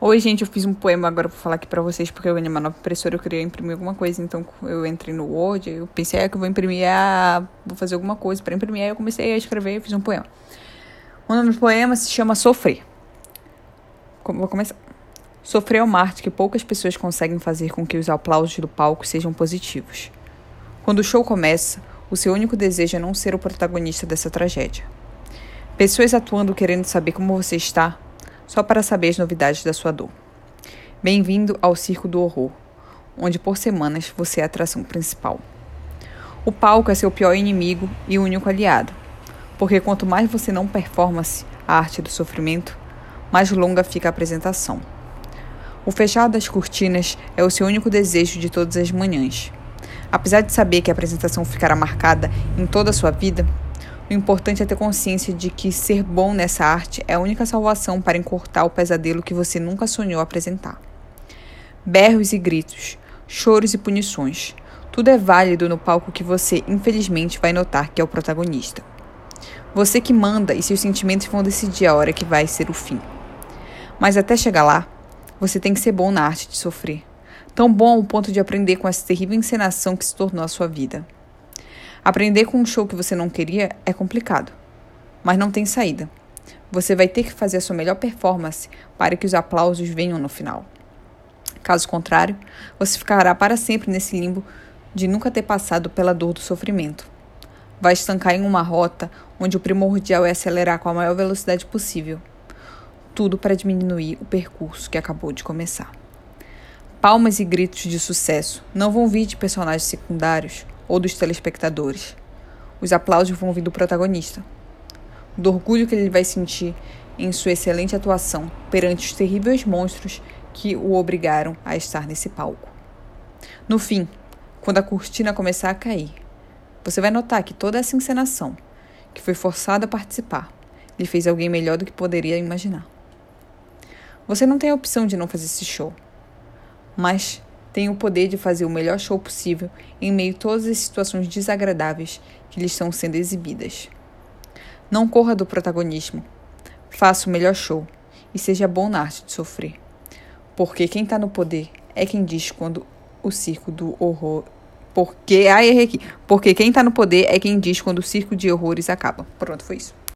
Oi, gente, eu fiz um poema agora pra falar aqui pra vocês, porque eu ganhei uma nova impressora, eu queria imprimir alguma coisa, então eu entrei no Word, eu pensei é, que eu vou imprimir, a... vou fazer alguma coisa pra imprimir, aí eu comecei a escrever e fiz um poema. O nome do poema se chama Sofrer. Vou começar. Sofrer é uma arte que poucas pessoas conseguem fazer com que os aplausos do palco sejam positivos. Quando o show começa, o seu único desejo é não ser o protagonista dessa tragédia. Pessoas atuando querendo saber como você está, só para saber as novidades da sua dor. Bem-vindo ao Circo do Horror, onde por semanas você é a atração principal. O palco é seu pior inimigo e único aliado, porque quanto mais você não performance a arte do sofrimento, mais longa fica a apresentação. O fechar das cortinas é o seu único desejo de todas as manhãs. Apesar de saber que a apresentação ficará marcada em toda a sua vida, o importante é ter consciência de que ser bom nessa arte é a única salvação para encurtar o pesadelo que você nunca sonhou apresentar. Berros e gritos, choros e punições, tudo é válido no palco que você, infelizmente, vai notar que é o protagonista. Você que manda e seus sentimentos vão decidir a hora que vai ser o fim. Mas até chegar lá, você tem que ser bom na arte de sofrer. Tão bom ao ponto de aprender com essa terrível encenação que se tornou a sua vida. Aprender com um show que você não queria é complicado, mas não tem saída. Você vai ter que fazer a sua melhor performance para que os aplausos venham no final. Caso contrário, você ficará para sempre nesse limbo de nunca ter passado pela dor do sofrimento. Vai estancar em uma rota onde o primordial é acelerar com a maior velocidade possível. Tudo para diminuir o percurso que acabou de começar. Palmas e gritos de sucesso não vão vir de personagens secundários ou dos telespectadores. Os aplausos vão vir do protagonista, do orgulho que ele vai sentir em sua excelente atuação perante os terríveis monstros que o obrigaram a estar nesse palco. No fim, quando a cortina começar a cair, você vai notar que toda essa encenação, que foi forçada a participar, lhe fez alguém melhor do que poderia imaginar. Você não tem a opção de não fazer esse show, mas tem o poder de fazer o melhor show possível em meio a todas as situações desagradáveis que lhe estão sendo exibidas. Não corra do protagonismo. Faça o melhor show e seja bom na arte de sofrer. Porque quem está no poder é quem diz quando o circo do horror. Porque. Ai, errei aqui. Porque quem está no poder é quem diz quando o circo de horrores acaba. Pronto, foi isso.